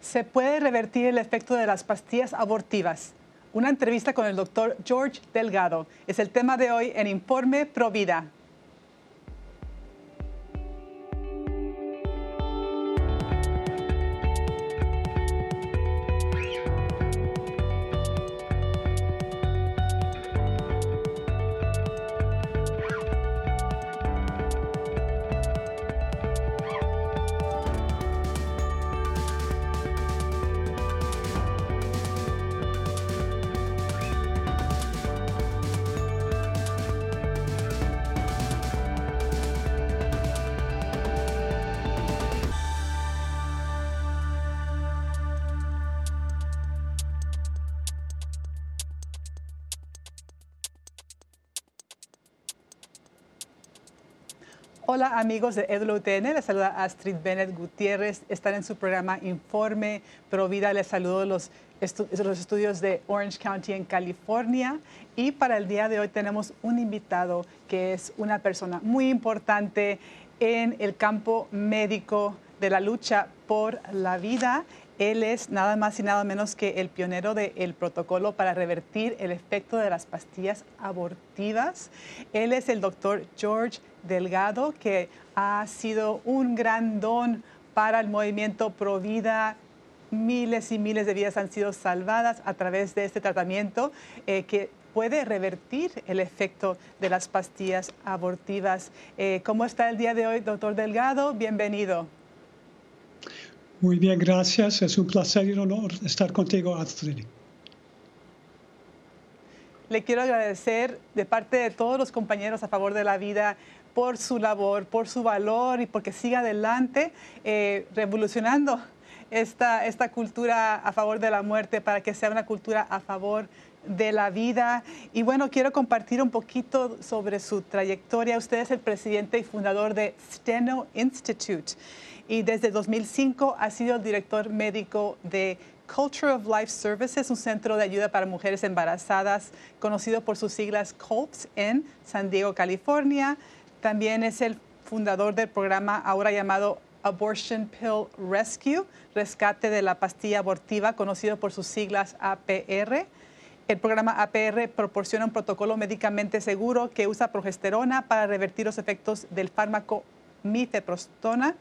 ¿Se puede revertir el efecto de las pastillas abortivas? Una entrevista con el doctor George Delgado es el tema de hoy en Informe Provida. Hola amigos de EWTN, les saluda Astrid Bennett Gutiérrez. Están en su programa Informe Provida. Les saludo los, los estudios de Orange County en California. Y para el día de hoy tenemos un invitado que es una persona muy importante en el campo médico de la lucha por la vida. Él es nada más y nada menos que el pionero del protocolo para revertir el efecto de las pastillas abortivas. Él es el doctor George Delgado, que ha sido un gran don para el movimiento Provida. Miles y miles de vidas han sido salvadas a través de este tratamiento eh, que puede revertir el efecto de las pastillas abortivas. Eh, ¿Cómo está el día de hoy, doctor Delgado? Bienvenido. Muy bien, gracias. Es un placer y un honor estar contigo, Astrid. Le quiero agradecer de parte de todos los compañeros a favor de la vida por su labor, por su valor y porque siga adelante eh, revolucionando esta, esta cultura a favor de la muerte para que sea una cultura a favor de la vida. Y bueno, quiero compartir un poquito sobre su trayectoria. Usted es el presidente y fundador de Steno Institute y desde 2005 ha sido el director médico de Culture of Life Services, un centro de ayuda para mujeres embarazadas conocido por sus siglas COPS en San Diego, California. También es el fundador del programa ahora llamado Abortion Pill Rescue, rescate de la pastilla abortiva, conocido por sus siglas APR. El programa APR proporciona un protocolo médicamente seguro que usa progesterona para revertir los efectos del fármaco mifeprostona,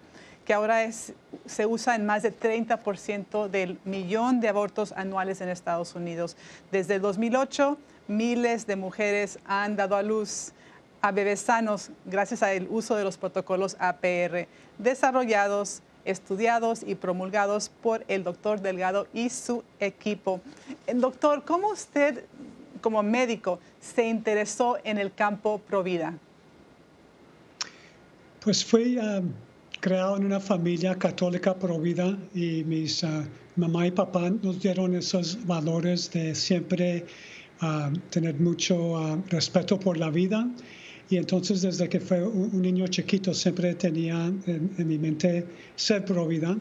que ahora es, se usa en más del 30% del millón de abortos anuales en Estados Unidos. Desde el 2008, miles de mujeres han dado a luz a bebés sanos gracias al uso de los protocolos APR desarrollados, estudiados y promulgados por el doctor Delgado y su equipo. Eh, doctor, ¿cómo usted como médico se interesó en el campo Provida? Pues fui ah, creado en una familia católica Provida y mis ah, mamá y papá nos dieron esos valores de siempre ah, tener mucho respeto por la vida y entonces desde que fue un, niño chiquito siempre tenía en, mi mente ser provida.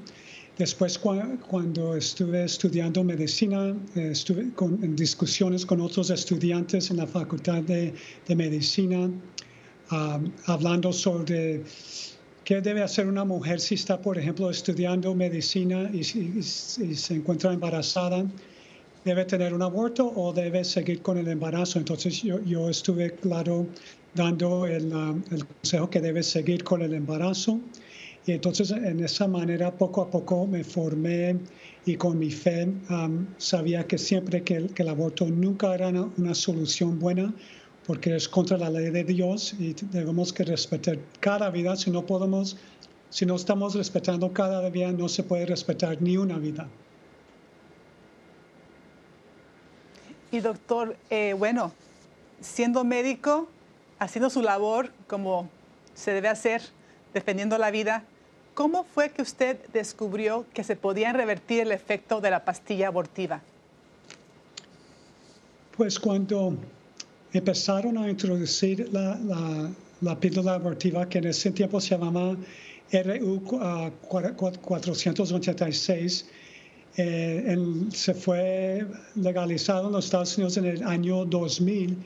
Después cuando estuve estudiando medicina, eh, estuve en discusiones con otros estudiantes en la facultad de, medicina, hablando sobre qué debe hacer una mujer si está, por ejemplo, estudiando medicina y, se encuentra embarazada debe tener un aborto o debe seguir con el embarazo. Entonces yo, yo estuve claro dando el, consejo que debe seguir con el embarazo. Y entonces en esa manera poco a poco me formé y con mi fe sabía que siempre que el, que el, aborto nunca era una, solución buena porque es contra la ley de Dios y debemos que respetar cada vida. Si no podemos, si no estamos respetando cada vida, no se puede respetar ni una vida. Y doctor, eh, bueno, siendo médico, haciendo su labor como se debe hacer, defendiendo la vida, ¿cómo fue que usted descubrió que se podía revertir el efecto de la pastilla abortiva? Pues cuando empezaron a introducir la, la, píldora abortiva, que en ese tiempo se llamaba RU 486, eh, se fue legalizado en los Estados Unidos en el año 2000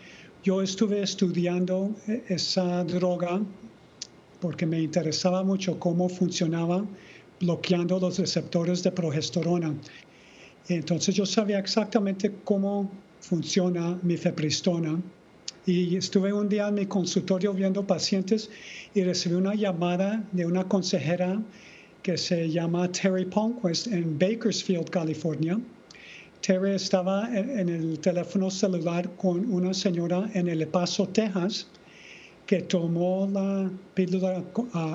yo estuve estudiando esa droga porque me interesaba mucho cómo funcionaba bloqueando los receptores de progesterona. Entonces yo sabía exactamente cómo funciona mi fepristona. Y estuve un día en mi consultorio viendo pacientes y recibí una llamada de una consejera que se llama Terry Palmquist en Bakersfield, California. Terry estaba en, el teléfono celular con una señora en El Paso, Texas, que tomó la píldora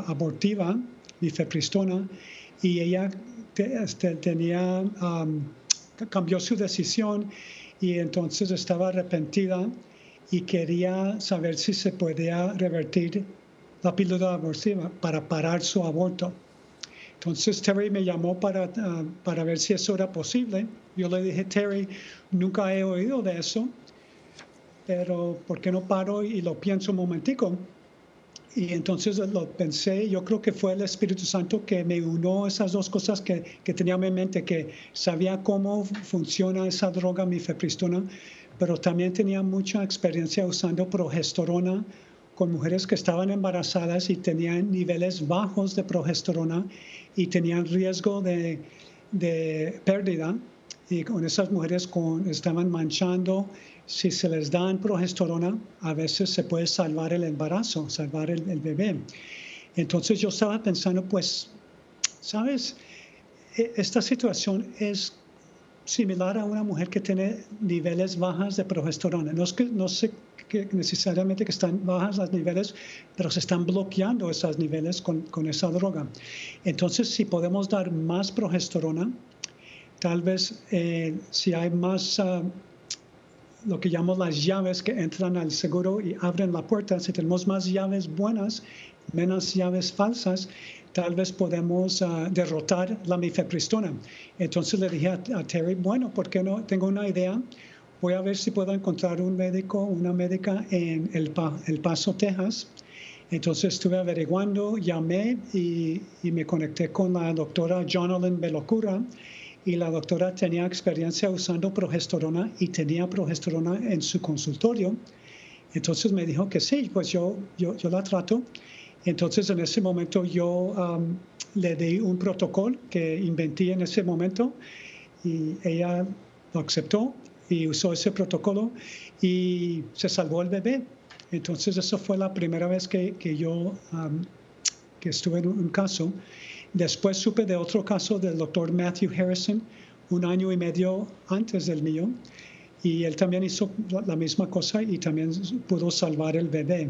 abortiva, mifepristona, y ella este, tenía, cambió su decisión y entonces estaba arrepentida y quería saber si se podía revertir la píldora abortiva para parar su aborto. Entonces Terry me llamó para, ah, para ver si eso era posible. Yo le dije, Terry, nunca he oído de eso, pero ¿por qué no paro y lo pienso un momentico? Y entonces lo pensé, yo creo que fue el Espíritu Santo que me unió esas dos cosas que, que tenía en mente, que sabía cómo funciona esa droga mifepristona, pero también tenía mucha experiencia usando progesterona con mujeres que estaban embarazadas y tenían niveles bajos de progesterona y tenían riesgo de, pérdida. Y con esas mujeres con, estaban manchando, si se les dan progesterona, a veces se puede salvar el embarazo, salvar el, el bebé. Entonces yo estaba pensando, pues, ¿sabes? E, esta situación es similar a una mujer que tiene niveles bajas de progesterona. No, es que, no sé que necesariamente que están bajas los niveles, pero se están bloqueando esos niveles con, con esa droga. Entonces, si podemos dar más progesterona, tal vez eh, si hay más, uh, lo que llamamos las llaves que entran al seguro y abren la puerta, si tenemos más llaves buenas, menos llaves falsas, tal vez podemos uh, derrotar la mifepristona. Entonces le dije a, Terry, bueno, ¿por qué no? Tengo una idea. Voy a ver si puedo encontrar un médico, una médica en El, el Paso, Texas. Entonces estuve averiguando, llamé y, y, me conecté con la doctora Jonathan Belocura y la doctora tenía experiencia usando progesterona y tenía progesterona en su consultorio. Entonces me dijo que sí, pues yo, yo, yo la trato. Entonces, en ese momento yo um, le di un protocolo que inventé en ese momento y ella lo aceptó y usó ese protocolo y se salvó el bebé. Entonces, eso fue la primera vez que, que yo um, que estuve en un caso. Después supe de otro caso del doctor Matthew Harrison, un año y medio antes del mío, y él también hizo la misma cosa y también pudo salvar el bebé.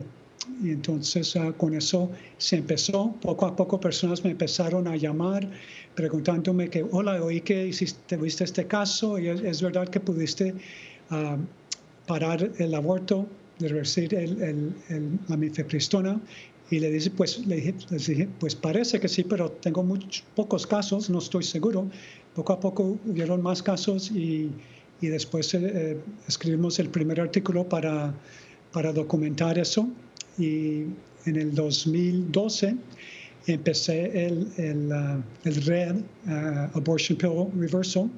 Y entonces ah, con eso se empezó. Poco a poco personas me empezaron a llamar preguntándome que, hola, oí que hiciste, viste este caso y es, verdad que pudiste ah, parar el aborto, revertir el, la mifepristona. Y le dije, pues, le dije, dije, pues parece que sí, pero tengo muchos, pocos casos, no estoy seguro. Poco a poco hubieron más casos y, y después eh, escribimos el primer artículo para, para documentar eso. Y en el 2012 empecé el, el, uh, el Red uh, Abortion Pill Reversal.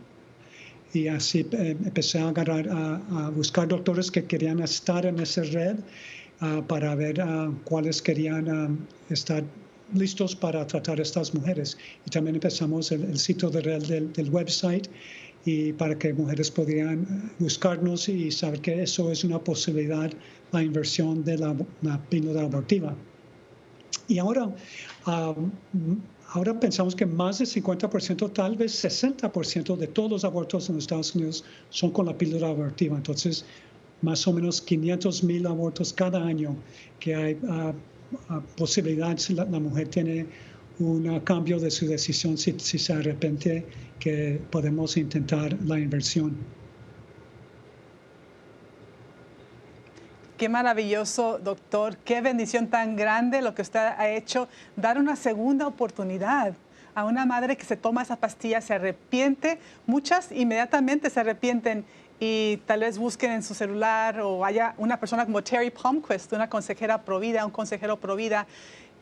Y así eh, empecé a, agarrar, a, buscar doctores que querían estar en ese red uh, para ver cuáles querían um, estar listos para tratar a estas mujeres. Y también empezamos el, sitio de red del, del website y para que mujeres pudieran buscarnos y saber que eso es una posibilidad, la inversión de la, la abortiva. Y ahora, ahora pensamos que más del 50%, tal vez 60% de todos los abortos en los Estados Unidos son con la píldora abortiva. Entonces, más o menos 500 mil abortos cada año que hay uh, si la mujer tiene un cambio de su decisión si, se arrepiente que podemos intentar la inversión. Qué maravilloso, doctor. Qué bendición tan grande lo que usted ha hecho, dar una segunda oportunidad a una madre que se toma esa pastilla, se arrepiente. Muchas inmediatamente se arrepienten y tal vez busquen en su celular o haya una persona como Terry Palmquist, una consejera provida, un consejero provida,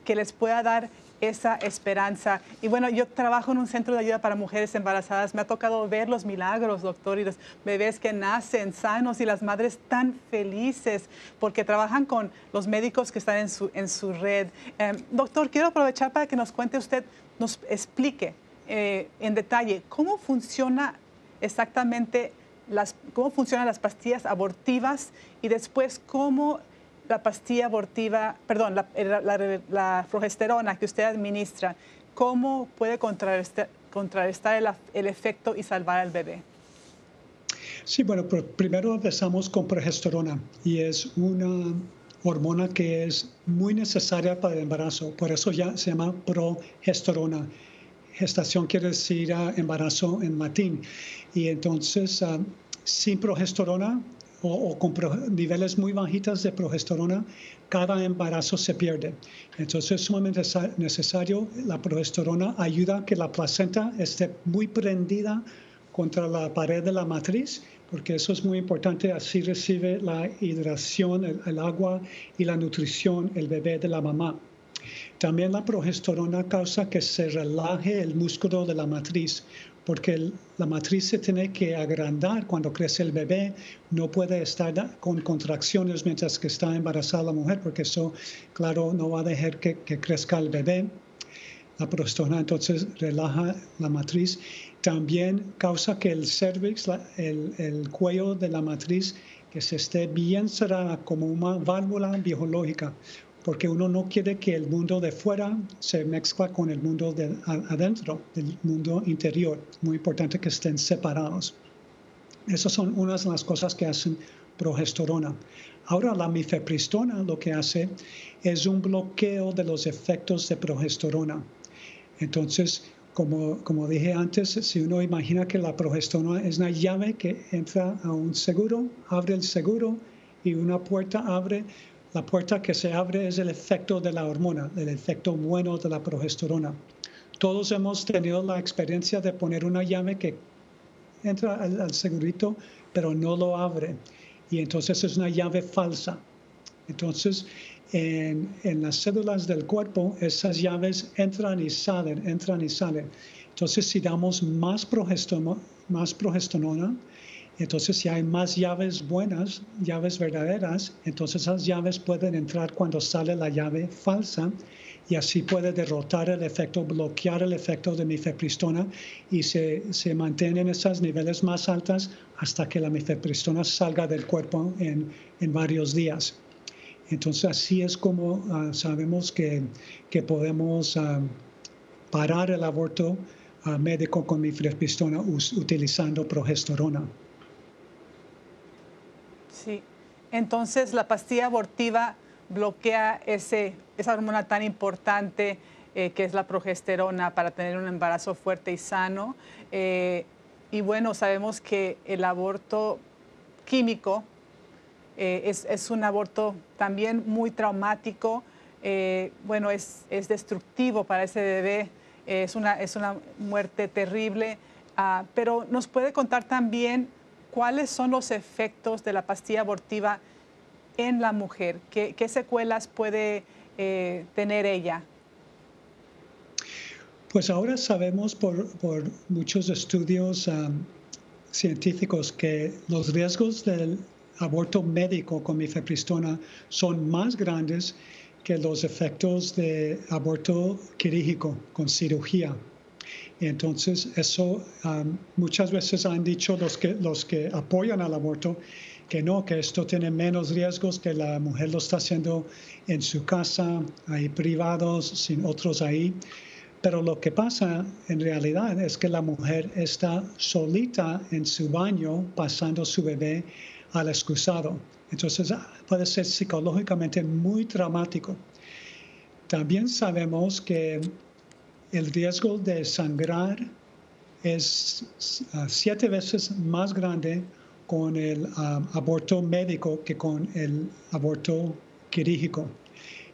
que les pueda dar esa esperanza. Y bueno, yo trabajo en un centro de ayuda para mujeres embarazadas. Me ha tocado ver los milagros, doctor, y los bebés que nacen sanos y las madres tan felices porque trabajan con los médicos que están en su, en su red. Em, doctor, quiero aprovechar para que nos cuente usted nos explique eh, en detalle cómo funciona exactamente las, cómo funcionan las pastillas abortivas y después cómo la pastilla abortiva, perdón, la, progesterona que usted administra, cómo puede contrarrestar, contrarrestar el, efecto y salvar al bebé. Sí, bueno, primero empezamos con progesterona y es una hormona que es muy necesaria para el embarazo, por eso ya se llama progesterona gestación quiere decir ah, embarazo en latín. Y entonces, ah, sin progesterona o, con niveles muy bajitas de progesterona, cada embarazo se pierde. Entonces es sumamente necesario. La progesterona ayuda a que la placenta esté muy prendida contra la pared de la matriz, porque eso es muy importante. Así recibe la hidratación, el agua y la nutrición el bebé de la mamá. También la progesterona causa que se relaje el músculo de la matriz, porque la matriz se tiene que agrandar cuando crece el bebé, no puede estar con contracciones mientras que está embarazada la mujer, porque eso, claro, no va a dejar que, crezca el bebé. La progesterona entonces relaja la matriz. También causa que el cervix, el, el cuello de la matriz, que se esté bien cerrada como una válvula biológica porque uno no quiere que el mundo de fuera se mezcla con el mundo de adentro, el mundo interior. Muy importante que estén separados. Esas son unas de las cosas que hacen progesterona. Ahora la mifepristona lo que hace es un bloqueo de los efectos de progesterona. Entonces, como, como dije antes, si uno imagina que la progesterona es una llave que entra a un seguro, abre el seguro y una puerta abre la puerta que se abre es el efecto de la hormona, el efecto bueno de la progesterona. Todos hemos tenido la experiencia de poner una llave que entra al, segurito, pero no lo abre. Y entonces es una llave falsa. Entonces, en, las células del cuerpo, esas llaves entran y salen, entran y salen. Entonces, si damos más progesterona, más progesterona entonces, si hay más llaves buenas, llaves verdaderas, entonces esas llaves pueden entrar cuando sale la llave falsa y así puede derrotar el efecto, bloquear el efecto de mifepristona y se, se mantienen esos niveles más altos hasta que la mifepristona salga del cuerpo en, en varios días. Entonces, así es como ah, sabemos que, que podemos ah, parar el aborto ah, médico con mifepristona utilizando progesterona. Sí. Entonces la pastilla abortiva bloquea ese, esa hormona tan importante eh, que es la progesterona para tener un embarazo fuerte y sano. Eh, y bueno, sabemos que el aborto químico eh, es, es, un aborto también muy traumático. bueno, es, es, destructivo para ese bebé. es, una, es una muerte terrible. Ah, pero nos puede contar también ¿cuáles son los efectos de la pastilla abortiva en la mujer? ¿Qué, secuelas puede eh, tener ella? Pues ahora sabemos por, muchos estudios um, científicos que los riesgos del aborto médico con mifepristona son más grandes que los efectos de aborto quirúrgico con cirugía. Entonces, eso um, muchas veces han dicho los que, los que apoyan al aborto que no, que esto tiene menos riesgos, que la mujer lo está haciendo en su casa, ahí privados, sin otros ahí. Pero lo que pasa en realidad es que la mujer está solita en su baño pasando su bebé al excusado. Entonces puede ser psicológicamente muy traumático. También sabemos que el riesgo de sangrar es ah, siete veces más grande con el ah, aborto médico que con el aborto quirúrgico.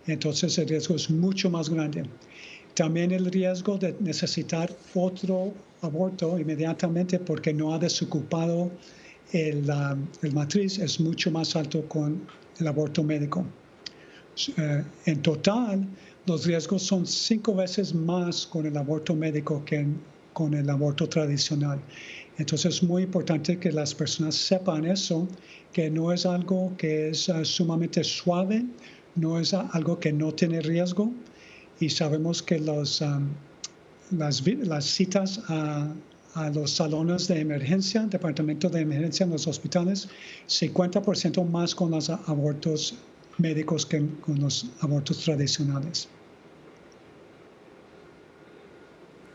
Entonces el riesgo es mucho más grande. También el riesgo de necesitar otro aborto inmediatamente porque no ha desocupado el, el matriz es mucho más alto con el aborto médico. Eh, en total, los riesgos son cinco veces más con el aborto médico que con el aborto tradicional. Entonces es muy importante que las personas sepan eso, que no es algo que es ah, sumamente suave, no es algo que no tiene riesgo y sabemos que los, las, las citas a, a los salones de emergencia, departamento de emergencia en los hospitales, 50% más con los abortos médicos que con los abortos tradicionales.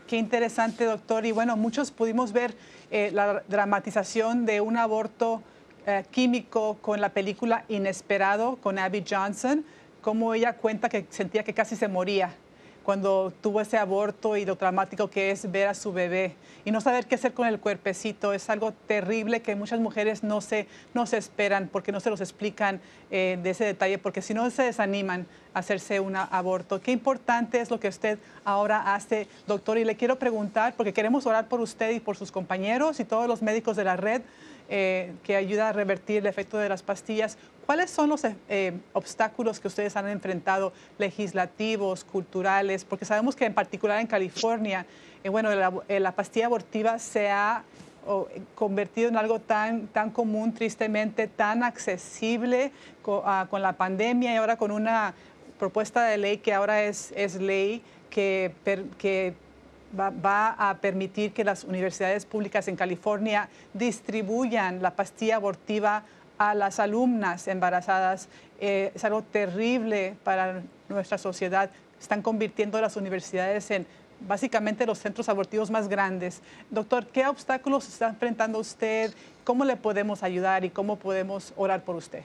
Qué interesante, doctor. Y bueno, muchos pudimos ver eh, la dramatización de un aborto eh, químico con la película Inesperado con Abby Johnson, como ella cuenta que sentía que casi se moría cuando tuvo ese aborto y lo dramático que es ver a su bebé y no saber qué hacer con el cuerpecito. Es algo terrible que muchas mujeres no se, no se esperan porque no se los explican eh, de ese detalle, porque si no se desaniman a hacerse un aborto. Qué importante es lo que usted ahora hace, doctor. Y le quiero preguntar, porque queremos orar por usted y por sus compañeros y todos los médicos de la red. Eh, que ayuda a revertir el efecto de las pastillas. ¿Cuáles son los eh, obstáculos que ustedes han enfrentado, legislativos, culturales? Porque sabemos que en particular en California, eh, bueno, la, pastilla abortiva se ha convertido en algo tan, tan común, tristemente, tan accesible ah, con, la pandemia y ahora con una propuesta de ley que ahora es, ley que va, a permitir que las universidades públicas en California distribuyan la pastilla abortiva a las alumnas embarazadas. Eh, es algo terrible para nuestra sociedad. Están convirtiendo las universidades en básicamente los centros abortivos más grandes. Doctor, ¿qué obstáculos está enfrentando usted? ¿Cómo le podemos ayudar y cómo podemos orar por usted?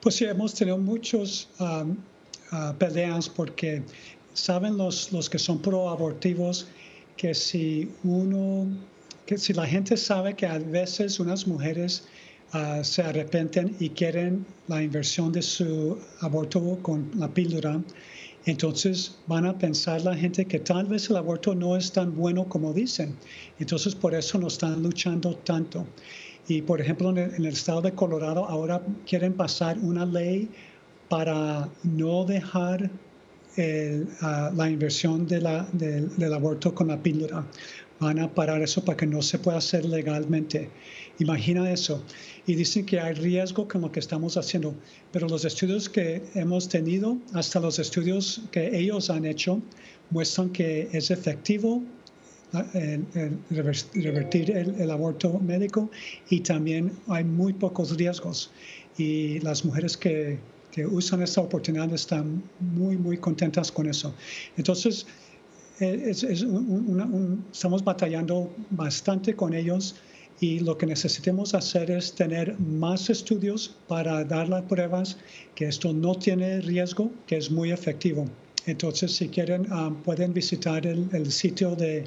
Pues sí, hemos tenido muchos um, uh, peleas porque saben los, los que son proabortivos que si uno, que si la gente sabe que a veces unas mujeres ah, se arrepienten y quieren la inversión de su aborto con la píldora, entonces van a pensar la gente que tal vez el aborto no es tan bueno como dicen. Entonces por eso no están luchando tanto. Y por ejemplo en el, en el estado de Colorado ahora quieren pasar una ley para no dejar la inversión de la, del aborto con la píldora. Van a parar eso para que no se pueda hacer legalmente. Imagina eso. Y dicen que hay riesgo con lo que estamos haciendo. Pero los estudios que hemos tenido, hasta los estudios que ellos han hecho, muestran que es efectivo revertir el, el, aborto médico y también hay muy pocos riesgos. Y las mujeres que, que usan esta oportunidad están muy, muy contentas con eso. Entonces, eh, estamos batallando bastante con ellos y lo que necesitamos hacer es tener más estudios para dar las pruebas que esto no tiene riesgo, que es muy efectivo. Entonces, si quieren, ah, pueden visitar el, sitio de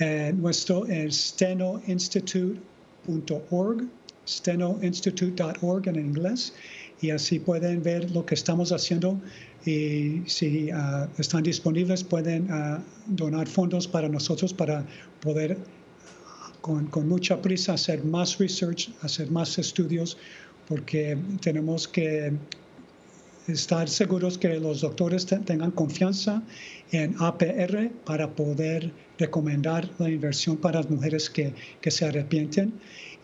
eh, nuestro stenoinstitute.org, stenoinstitute.org en inglés y así pueden ver lo que estamos haciendo y si ah, están disponibles pueden ah, donar fondos para nosotros para poder con, con, mucha prisa hacer más research, hacer más estudios, porque tenemos que estar seguros que los doctores tengan confianza en APR para poder recomendar la inversión para las mujeres que, que se arrepienten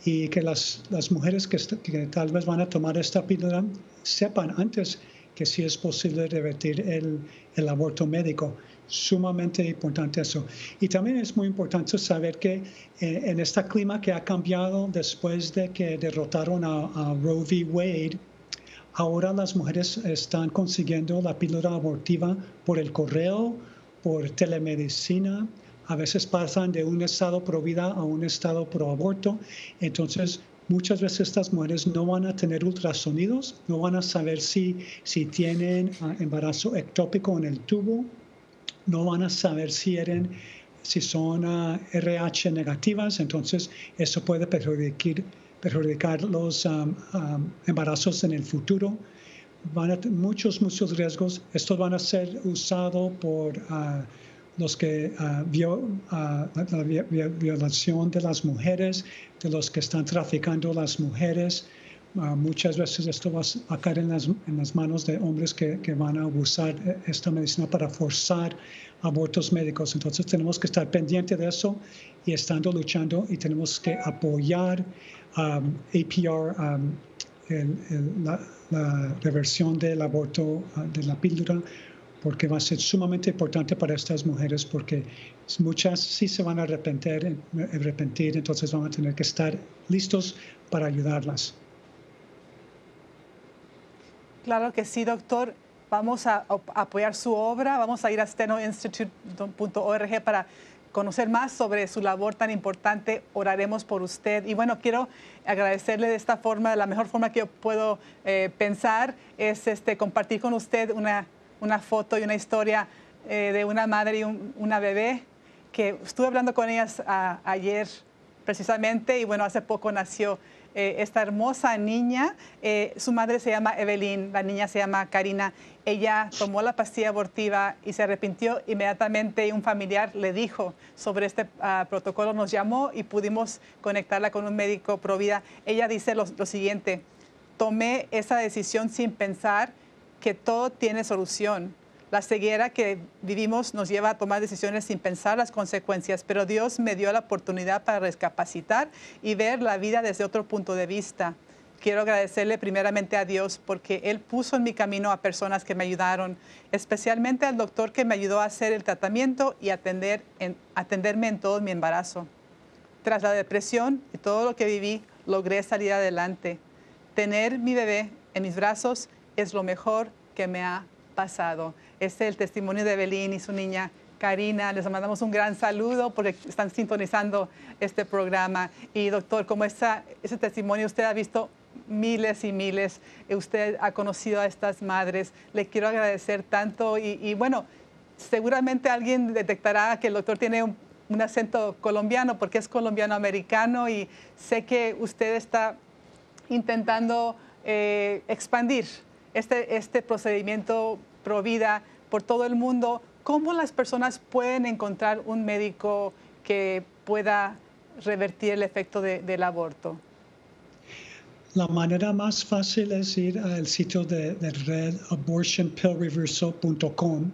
y que las, las mujeres que, que, tal vez van a tomar esta píldora sepan antes que sí es posible revertir el, el, aborto médico. Sumamente importante eso. Y también es muy importante saber que eh, en este clima que ha cambiado después de que derrotaron a, a Roe v. Wade, ahora las mujeres están consiguiendo la píldora abortiva por el correo, por telemedicina, a veces pasan de un estado pro vida a un estado pro aborto. Entonces, muchas veces estas mujeres no van a tener ultrasonidos, no van a saber si, si tienen ah, embarazo ectópico en el tubo, no van a saber si, eran, si son RH ah, negativas, entonces eso puede perjudicar, perjudicar los ah, embarazos en el futuro. Van a tener muchos, muchos riesgos. Estos van a ser usados por los que uh, uh, la violación de las mujeres, de los que están traficando las mujeres. Uh, muchas veces esto va a caer en las, en las manos de hombres que, que, van a abusar esta medicina para forzar abortos médicos. Entonces tenemos que estar pendientes de eso y estando luchando y tenemos que apoyar um, APR, um, el, el, la, la, reversión del aborto de la píldora porque va a ser sumamente importante para estas mujeres porque muchas sí se van a arrepentir, arrepentir, entonces vamos a tener que estar listos para ayudarlas. Claro que sí, doctor. Vamos a, apoyar su obra. Vamos a ir a stenoinstitute.org para conocer más sobre su labor tan importante. Oraremos por usted. Y bueno, quiero agradecerle de esta forma, la mejor forma que yo puedo eh, pensar es este, compartir con usted una, una foto y una historia eh, de una madre y una bebé que estuve hablando con ellas ayer precisamente y bueno, hace poco nació eh, esta hermosa niña. Eh, su madre se llama Evelyn, la niña se llama Karina. Ella tomó la pastilla abortiva y se arrepintió inmediatamente un familiar le dijo sobre este ah, protocolo, nos llamó y pudimos conectarla con un médico pro vida. Ella dice lo siguiente, tomé esa decisión sin pensar que todo tiene solución la ceguera que vivimos nos lleva a tomar decisiones sin pensar las consecuencias, pero Dios me dio la oportunidad para recapacitar y ver la vida desde otro punto de vista. Quiero agradecerle primeramente a Dios porque Él puso en mi camino a personas que me ayudaron, especialmente al doctor que me ayudó a hacer el tratamiento y atender atenderme en todo mi embarazo. Tras la depresión y todo lo que viví, logré salir adelante. Tener mi bebé en mis brazos es lo mejor que me ha pasado. Es el testimonio de Belín y su niña Karina. Les mandamos un gran saludo porque están sintonizando este programa. Y doctor, como esa, ese testimonio usted ha visto miles y miles, usted ha conocido a estas madres, le quiero agradecer tanto y, bueno, seguramente alguien detectará que el doctor tiene un, acento colombiano porque es colombiano-americano y sé que usted está intentando eh, expandir este, este procedimiento vida por todo el mundo, ¿cómo las personas pueden encontrar un médico que pueda revertir el efecto del aborto? La manera más fácil es ir al sitio de, red abortionpillreversal.com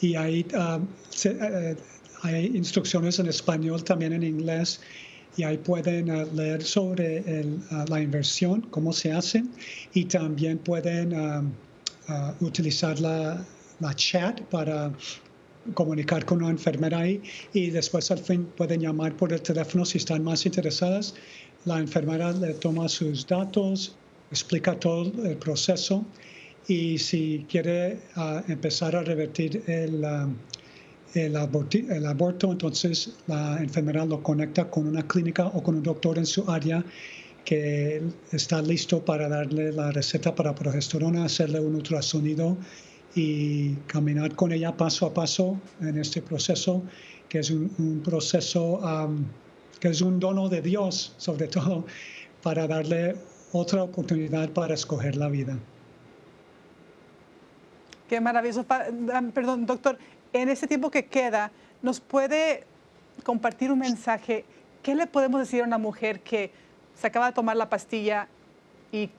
y ahí uh, uh, hay instrucciones en español, también en inglés, y ahí pueden uh, leer sobre la inversión, cómo se hace, y también pueden utilizar la, la, chat para comunicar con una enfermera ahí y después al fin pueden llamar por el teléfono si están más interesadas. La enfermera le toma sus datos, explica todo el proceso y si quiere uh, empezar a revertir el, uh, el, el, aborto, entonces la enfermera lo conecta con una clínica o con un doctor en su área que está listo para darle la receta para progesterona, hacerle un ultrasonido y caminar con ella paso a paso en este proceso, que es un, proceso que es un dono de Dios, sobre todo, para darle otra oportunidad para escoger la vida. Qué maravilloso. Perdón, doctor, en este tiempo que queda, ¿nos puede compartir un mensaje? ¿Qué le podemos decir a una mujer que se acaba de tomar la pastilla y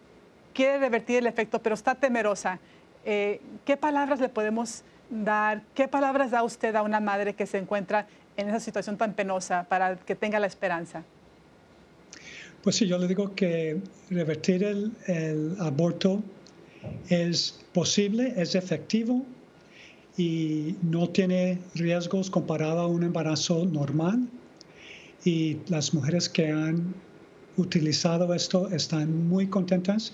quiere revertir el efecto, pero está temerosa, eh, ¿qué palabras le podemos dar? ¿Qué palabras da usted a una madre que se encuentra en esa situación tan penosa para que tenga la esperanza? Pues sí, yo le digo que revertir el, el aborto es posible, es efectivo y no tiene riesgos comparado a un embarazo normal. Y las mujeres que han utilizado esto están muy contentas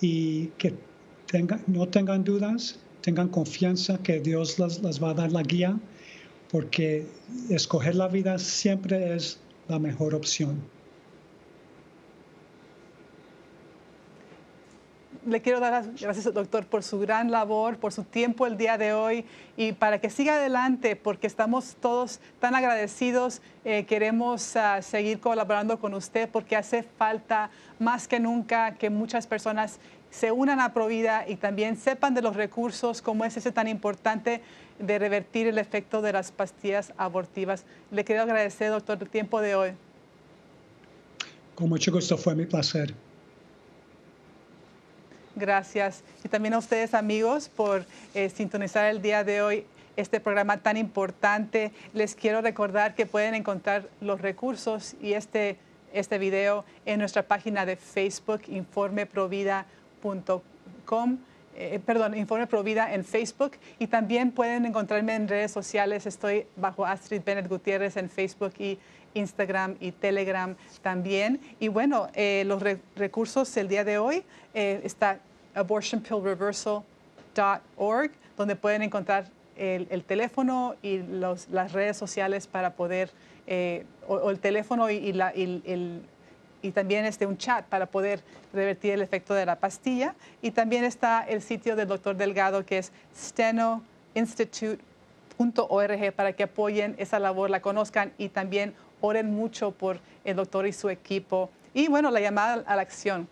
y que no tengan dudas, tengan confianza que Dios las va a dar la guía, porque escoger la vida siempre es la mejor opción. Le quiero dar las gracias, doctor, por su gran labor, por su tiempo el día de hoy y para que siga adelante, porque estamos todos tan agradecidos. Eh, queremos ah, seguir colaborando con usted porque hace falta más que nunca que muchas personas se unan a Provida y también sepan de los recursos como es ese tan importante de revertir el efecto de las pastillas abortivas. Le quiero agradecer, doctor, el tiempo de hoy. Con mucho gusto, fue mi placer. Gracias. Y también a ustedes, amigos, por eh, sintonizar el día de hoy este programa tan importante. Les quiero recordar que pueden encontrar los recursos y este, este video en nuestra página de Facebook, informeprovida.com. eh, perdón, Informe Provida en Facebook y también pueden encontrarme en redes sociales. Estoy bajo Astrid Bennett Gutiérrez en Facebook y Instagram y Telegram también. Y bueno, eh, los recursos el día de hoy eh, está abortionpillreversal.org, donde pueden encontrar el, teléfono y las redes sociales para poder, o, el teléfono y, la, el y también este, un chat para poder revertir el efecto de la pastilla. Y también está el sitio del doctor Delgado que es stenoinstitute.org para que apoyen esa labor, la conozcan y también oren mucho por el doctor y su equipo. Y bueno, la llamada a la acción.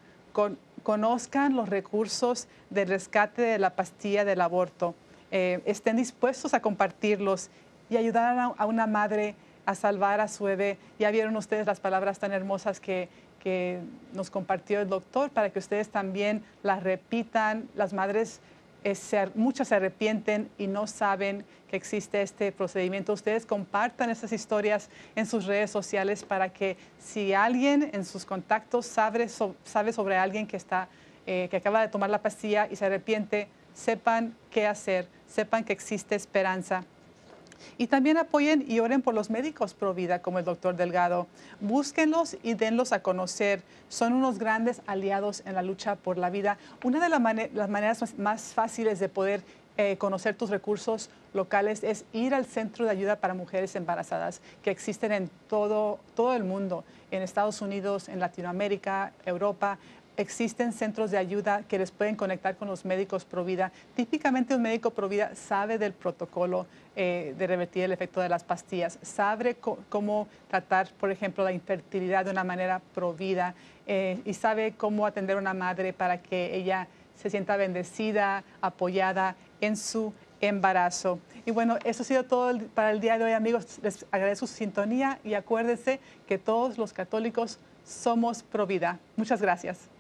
conozcan los recursos de rescate de la pastilla del aborto. Eh, estén dispuestos a compartirlos y ayudar a una madre a salvar a su bebé. Ya vieron ustedes las palabras tan hermosas que, nos compartió el doctor para que ustedes también las repitan. Las madres, eh, muchas se arrepienten y no saben que existe este procedimiento. Ustedes compartan esas historias en sus redes sociales para que si alguien en sus contactos sabe, sabe sobre alguien que, está, eh, que acaba de tomar la pastilla y se arrepiente, sepan qué hacer, sepan que existe esperanza y también apoyen y oren por los médicos pro vida, como el doctor Delgado. Búsquenlos y denlos a conocer. Son unos grandes aliados en la lucha por la vida. Una de las, maneras más fáciles de poder eh, conocer tus recursos locales es ir al Centro de Ayuda para Mujeres Embarazadas, que existen en todo, todo el mundo, en Estados Unidos, en Latinoamérica, Europa existen centros de ayuda que les pueden conectar con los médicos pro vida. Típicamente un médico pro vida sabe del protocolo eh, de revertir el efecto de las pastillas, sabe cómo tratar, por ejemplo, la infertilidad de una manera pro vida eh, y sabe cómo atender a una madre para que ella se sienta bendecida, apoyada en su embarazo. Y bueno, eso ha sido todo para el día de hoy, amigos. Les agradezco su sintonía y acuérdense que todos los católicos somos pro vida. Muchas gracias.